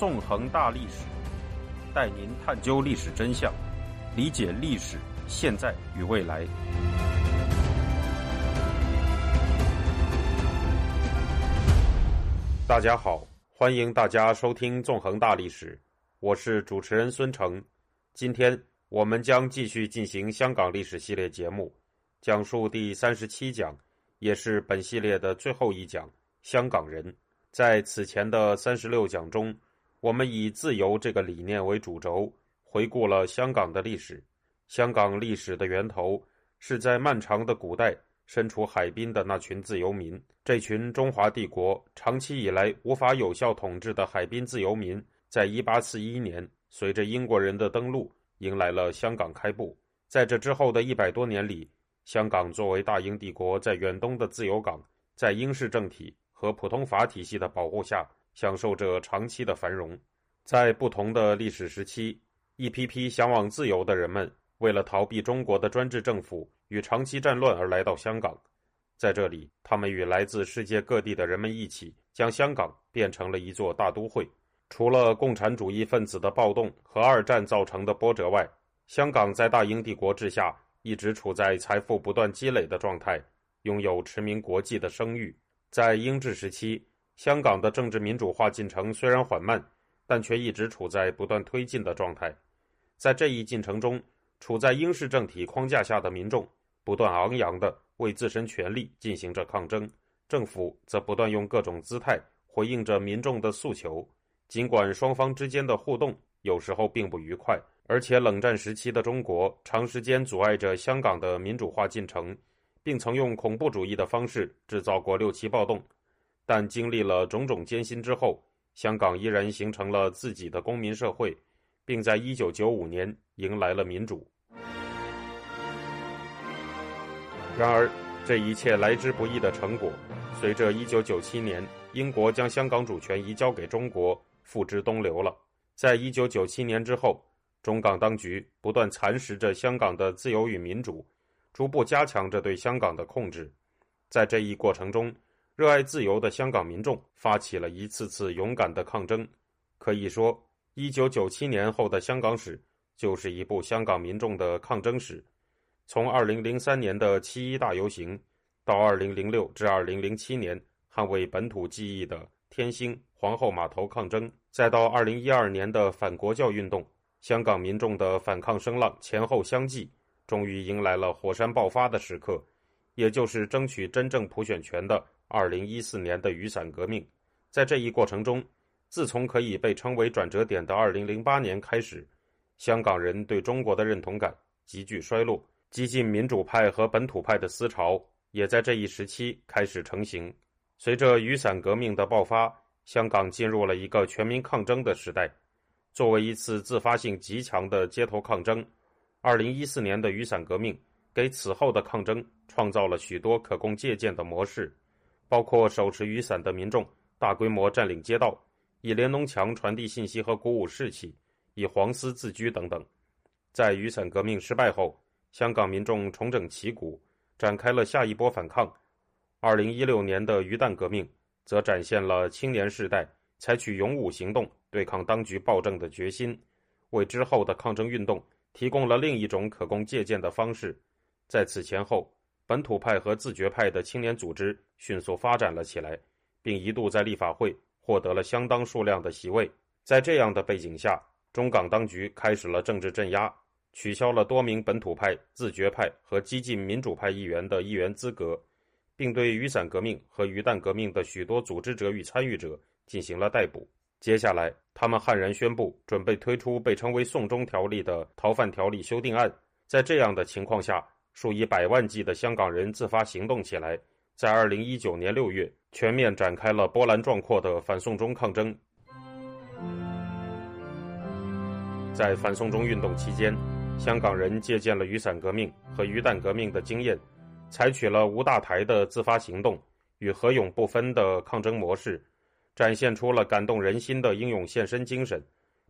纵横大历史，带您探究历史真相，理解历史现在与未来。大家好，欢迎大家收听《纵横大历史》，我是主持人孙成。今天我们将继续进行香港历史系列节目，讲述第三十七讲，也是本系列的最后一讲——香港人。在此前的三十六讲中，我们以自由这个理念为主轴，回顾了香港的历史。香港历史的源头是在漫长的古代，身处海滨的那群自由民。这群中华帝国长期以来无法有效统治的海滨自由民，在一八四一年，随着英国人的登陆，迎来了香港开埠。在这之后的一百多年里，香港作为大英帝国在远东的自由港，在英式政体。和普通法体系的保护下，享受着长期的繁荣。在不同的历史时期，一批批向往自由的人们，为了逃避中国的专制政府与长期战乱而来到香港。在这里，他们与来自世界各地的人们一起，将香港变成了一座大都会。除了共产主义分子的暴动和二战造成的波折外，香港在大英帝国治下一直处在财富不断积累的状态，拥有驰名国际的声誉。在英治时期，香港的政治民主化进程虽然缓慢，但却一直处在不断推进的状态。在这一进程中，处在英式政体框架下的民众不断昂扬地为自身权利进行着抗争，政府则不断用各种姿态回应着民众的诉求。尽管双方之间的互动有时候并不愉快，而且冷战时期的中国长时间阻碍着香港的民主化进程。并曾用恐怖主义的方式制造过六七暴动，但经历了种种艰辛之后，香港依然形成了自己的公民社会，并在一九九五年迎来了民主。然而，这一切来之不易的成果，随着一九九七年英国将香港主权移交给中国，付之东流了。在一九九七年之后，中港当局不断蚕食着香港的自由与民主。逐步加强着对香港的控制，在这一过程中，热爱自由的香港民众发起了一次次勇敢的抗争。可以说，一九九七年后的香港史就是一部香港民众的抗争史。从二零零三年的七一大游行，到二零零六至二零零七年捍卫本土记忆的天星、皇后码头抗争，再到二零一二年的反国教运动，香港民众的反抗声浪前后相继。终于迎来了火山爆发的时刻，也就是争取真正普选权的二零一四年的雨伞革命。在这一过程中，自从可以被称为转折点的二零零八年开始，香港人对中国的认同感急剧衰落，激进民主派和本土派的思潮也在这一时期开始成型。随着雨伞革命的爆发，香港进入了一个全民抗争的时代。作为一次自发性极强的街头抗争。二零一四年的雨伞革命给此后的抗争创造了许多可供借鉴的模式，包括手持雨伞的民众大规模占领街道，以连农墙传递信息和鼓舞士气，以黄丝自居等等。在雨伞革命失败后，香港民众重整旗鼓，展开了下一波反抗。二零一六年的鱼蛋革命则展现了青年世代采取勇武行动对抗当局暴政的决心，为之后的抗争运动。提供了另一种可供借鉴的方式。在此前后，本土派和自觉派的青年组织迅速发展了起来，并一度在立法会获得了相当数量的席位。在这样的背景下，中港当局开始了政治镇压，取消了多名本土派、自觉派和激进民主派议员的议员资格，并对雨伞革命和鱼蛋革命的许多组织者与参与者进行了逮捕。接下来，他们悍然宣布准备推出被称为“送中条例”的逃犯条例修订案。在这样的情况下，数以百万计的香港人自发行动起来，在二零一九年六月全面展开了波澜壮阔的反送中抗争。在反送中运动期间，香港人借鉴了雨伞革命和鱼蛋革命的经验，采取了无大台的自发行动与何勇不分的抗争模式。展现出了感动人心的英勇献身精神，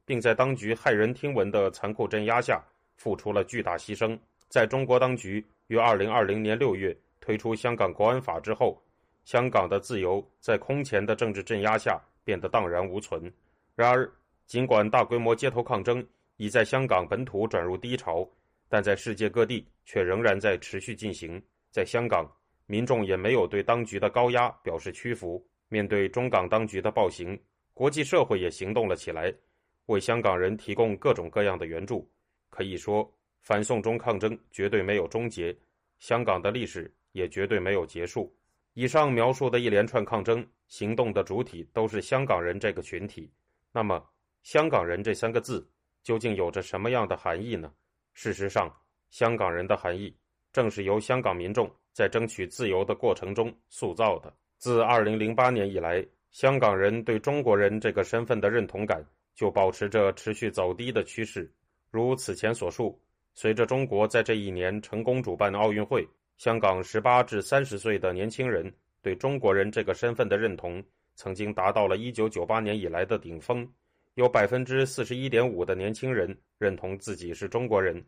并在当局骇人听闻的残酷镇压下付出了巨大牺牲。在中国当局于二零二零年六月推出香港国安法之后，香港的自由在空前的政治镇压下变得荡然无存。然而，尽管大规模街头抗争已在香港本土转入低潮，但在世界各地却仍然在持续进行。在香港，民众也没有对当局的高压表示屈服。面对中港当局的暴行，国际社会也行动了起来，为香港人提供各种各样的援助。可以说，反送中抗争绝对没有终结，香港的历史也绝对没有结束。以上描述的一连串抗争行动的主体都是香港人这个群体。那么，“香港人”这三个字究竟有着什么样的含义呢？事实上，“香港人”的含义正是由香港民众在争取自由的过程中塑造的。自2008年以来，香港人对中国人这个身份的认同感就保持着持续走低的趋势。如此前所述，随着中国在这一年成功主办奥运会，香港18至30岁的年轻人对中国人这个身份的认同曾经达到了1998年以来的顶峰，有41.5%的年轻人认同自己是中国人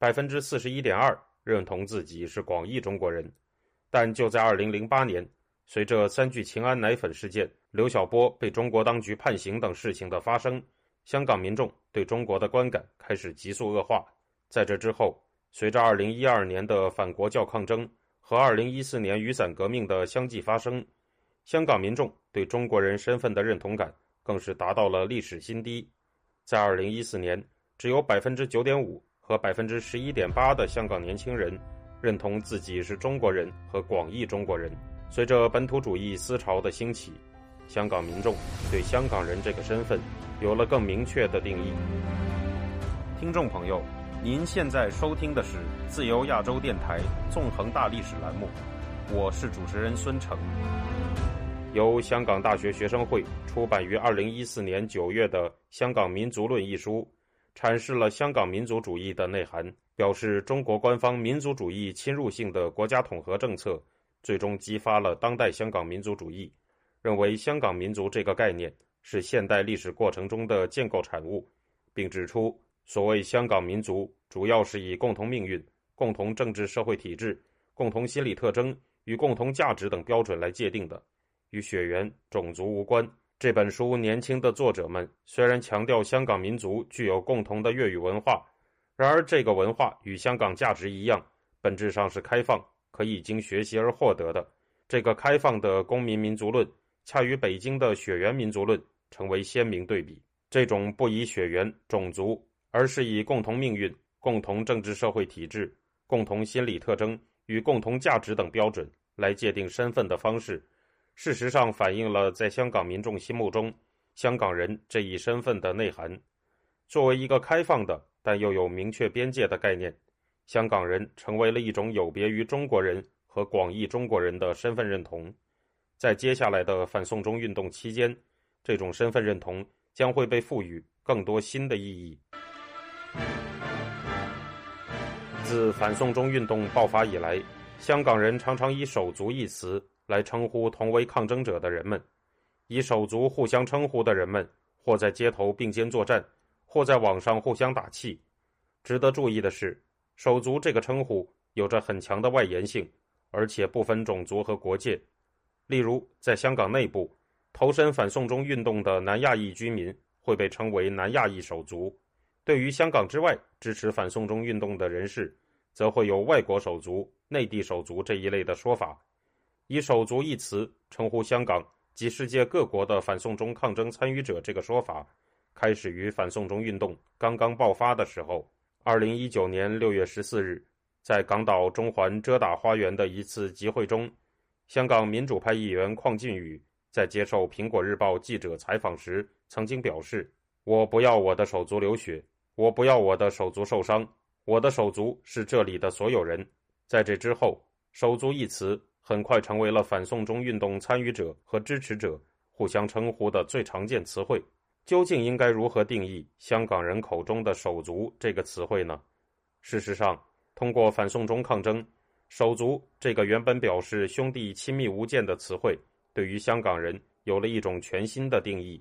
，41.2%认同自己是广义中国人。但就在2008年。随着三聚氰胺奶粉事件、刘晓波被中国当局判刑等事情的发生，香港民众对中国的观感开始急速恶化。在这之后，随着2012年的反国教抗争和2014年雨伞革命的相继发生，香港民众对中国人身份的认同感更是达到了历史新低。在2014年，只有9.5%和11.8%的香港年轻人认同自己是中国人和广义中国人。随着本土主义思潮的兴起，香港民众对香港人这个身份有了更明确的定义。听众朋友，您现在收听的是自由亚洲电台纵横大历史栏目，我是主持人孙成。由香港大学学生会出版于二零一四年九月的《香港民族论》一书，阐释了香港民族主义的内涵，表示中国官方民族主义侵入性的国家统合政策。最终激发了当代香港民族主义，认为香港民族这个概念是现代历史过程中的建构产物，并指出，所谓香港民族主要是以共同命运、共同政治社会体制、共同心理特征与共同价值等标准来界定的，与血缘、种族无关。这本书年轻的作者们虽然强调香港民族具有共同的粤语文化，然而这个文化与香港价值一样，本质上是开放。可以经学习而获得的这个开放的公民民族论，恰与北京的血缘民族论成为鲜明对比。这种不以血缘、种族，而是以共同命运、共同政治社会体制、共同心理特征与共同价值等标准来界定身份的方式，事实上反映了在香港民众心目中香港人这一身份的内涵。作为一个开放的但又有明确边界的概念。香港人成为了一种有别于中国人和广义中国人的身份认同，在接下来的反送中运动期间，这种身份认同将会被赋予更多新的意义。自反送中运动爆发以来，香港人常常以“手足”一词来称呼同为抗争者的人们，以“手足”互相称呼的人们，或在街头并肩作战，或在网上互相打气。值得注意的是。手足这个称呼有着很强的外延性，而且不分种族和国界。例如，在香港内部，投身反送中运动的南亚裔居民会被称为南亚裔手足；对于香港之外支持反送中运动的人士，则会有外国手足、内地手足这一类的说法。以“手足”一词称呼香港及世界各国的反送中抗争参与者，这个说法开始于反送中运动刚刚爆发的时候。二零一九年六月十四日，在港岛中环遮打花园的一次集会中，香港民主派议员邝俊宇在接受《苹果日报》记者采访时，曾经表示：“我不要我的手足流血，我不要我的手足受伤，我的手足是这里的所有人。”在这之后，“手足”一词很快成为了反送中运动参与者和支持者互相称呼的最常见词汇。究竟应该如何定义香港人口中的“手足”这个词汇呢？事实上，通过反送中抗争，“手足”这个原本表示兄弟亲密无间的词汇，对于香港人有了一种全新的定义。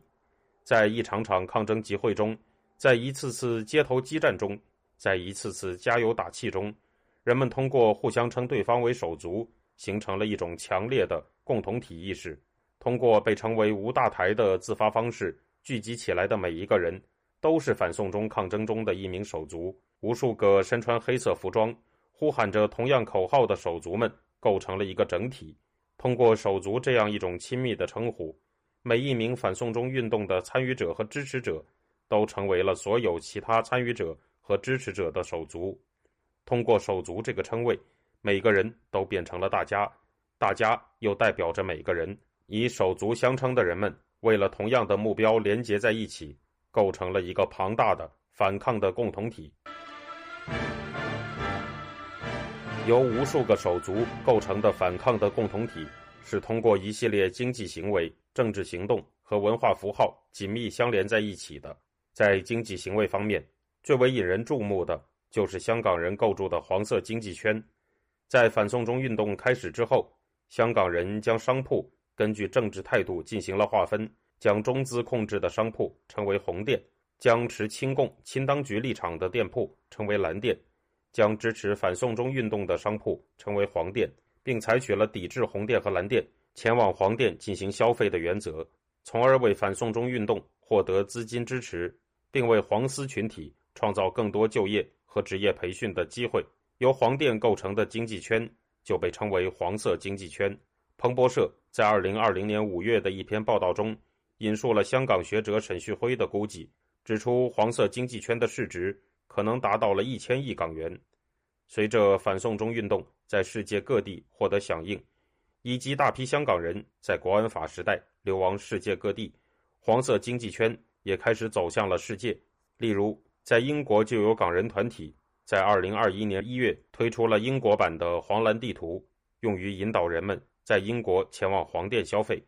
在一场场抗争集会中，在一次次街头激战中，在一次次加油打气中，人们通过互相称对方为“手足”，形成了一种强烈的共同体意识。通过被称为“吴大台”的自发方式。聚集起来的每一个人，都是反送中抗争中的一名手足。无数个身穿黑色服装、呼喊着同样口号的手足们，构成了一个整体。通过“手足”这样一种亲密的称呼，每一名反送中运动的参与者和支持者，都成为了所有其他参与者和支持者的手足。通过“手足”这个称谓，每个人都变成了大家，大家又代表着每个人。以手足相称的人们，为了同样的目标连结在一起，构成了一个庞大的反抗的共同体。由无数个手足构成的反抗的共同体，是通过一系列经济行为、政治行动和文化符号紧密相连在一起的。在经济行为方面，最为引人注目的就是香港人构筑的黄色经济圈。在反送中运动开始之后，香港人将商铺根据政治态度进行了划分，将中资控制的商铺称为红店，将持亲共亲当局立场的店铺称为蓝店。将支持反送中运动的商铺称为黄店，并采取了抵制红店和蓝店前往黄店进行消费的原则，从而为反送中运动获得资金支持，并为黄丝群体创造更多就业和职业培训的机会。由黄店构成的经济圈就被称为黄色经济圈。彭博社在二零二零年五月的一篇报道中，引述了香港学者沈旭辉的估计，指出黄色经济圈的市值。可能达到了一千亿港元。随着反送中运动在世界各地获得响应，以及大批香港人在国安法时代流亡世界各地，黄色经济圈也开始走向了世界。例如，在英国就有港人团体在二零二一年一月推出了英国版的黄蓝地图，用于引导人们在英国前往黄店消费。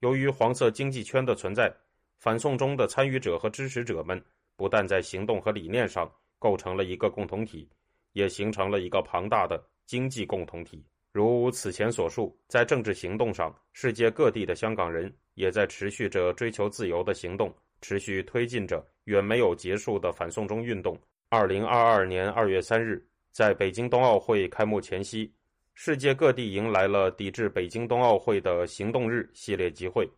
由于黄色经济圈的存在，反送中的参与者和支持者们。不但在行动和理念上构成了一个共同体，也形成了一个庞大的经济共同体。如此前所述，在政治行动上，世界各地的香港人也在持续着追求自由的行动，持续推进着远没有结束的反送中运动。二零二二年二月三日，在北京冬奥会开幕前夕，世界各地迎来了抵制北京冬奥会的行动日系列集会。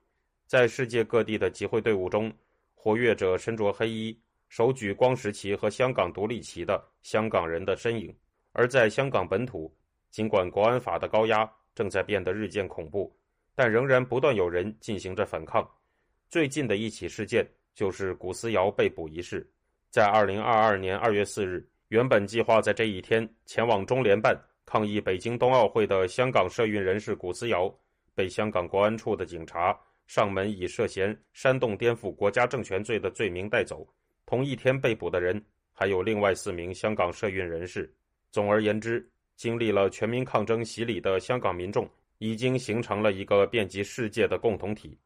在世界各地的集会队伍中，活跃着身着黑衣。手举光石旗和香港独立旗的香港人的身影，而在香港本土，尽管国安法的高压正在变得日渐恐怖，但仍然不断有人进行着反抗。最近的一起事件就是古思尧被捕一事。在二零二二年二月四日，原本计划在这一天前往中联办抗议北京冬奥会的香港社运人士古思尧，被香港国安处的警察上门以涉嫌煽动颠覆国家政权罪的罪名带走。同一天被捕的人还有另外四名香港社运人士。总而言之，经历了全民抗争洗礼的香港民众已经形成了一个遍及世界的共同体，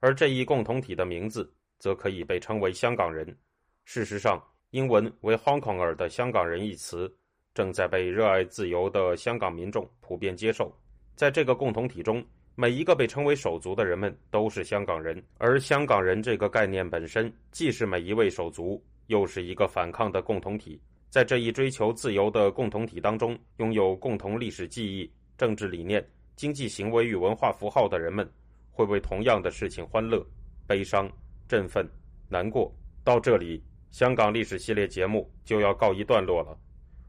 而这一共同体的名字则可以被称为香港人。事实上，英文为 “Hong Konger” 的“香港人”一词正在被热爱自由的香港民众普遍接受。在这个共同体中，每一个被称为手足的人们都是香港人，而香港人这个概念本身既是每一位手足，又是一个反抗的共同体。在这一追求自由的共同体当中，拥有共同历史记忆、政治理念、经济行为与文化符号的人们，会为同样的事情欢乐、悲伤、振奋、难过。到这里，香港历史系列节目就要告一段落了。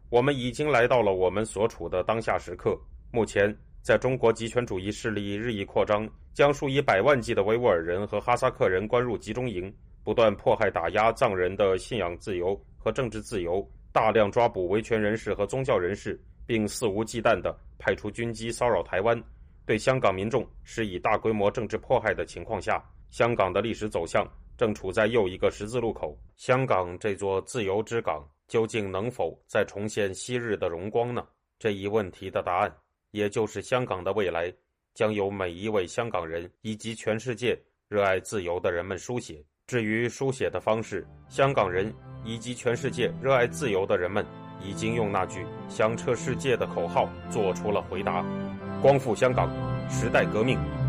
我们已经来到了我们所处的当下时刻，目前。在中国极权主义势力日益扩张，将数以百万计的维吾尔人和哈萨克人关入集中营，不断迫害打压藏人的信仰自由和政治自由，大量抓捕维权人士和宗教人士，并肆无忌惮地派出军机骚扰台湾，对香港民众施以大规模政治迫害的情况下，香港的历史走向正处在又一个十字路口。香港这座自由之港，究竟能否再重现昔日的荣光呢？这一问题的答案。也就是香港的未来，将由每一位香港人以及全世界热爱自由的人们书写。至于书写的方式，香港人以及全世界热爱自由的人们已经用那句响彻世界的口号做出了回答：光复香港，时代革命。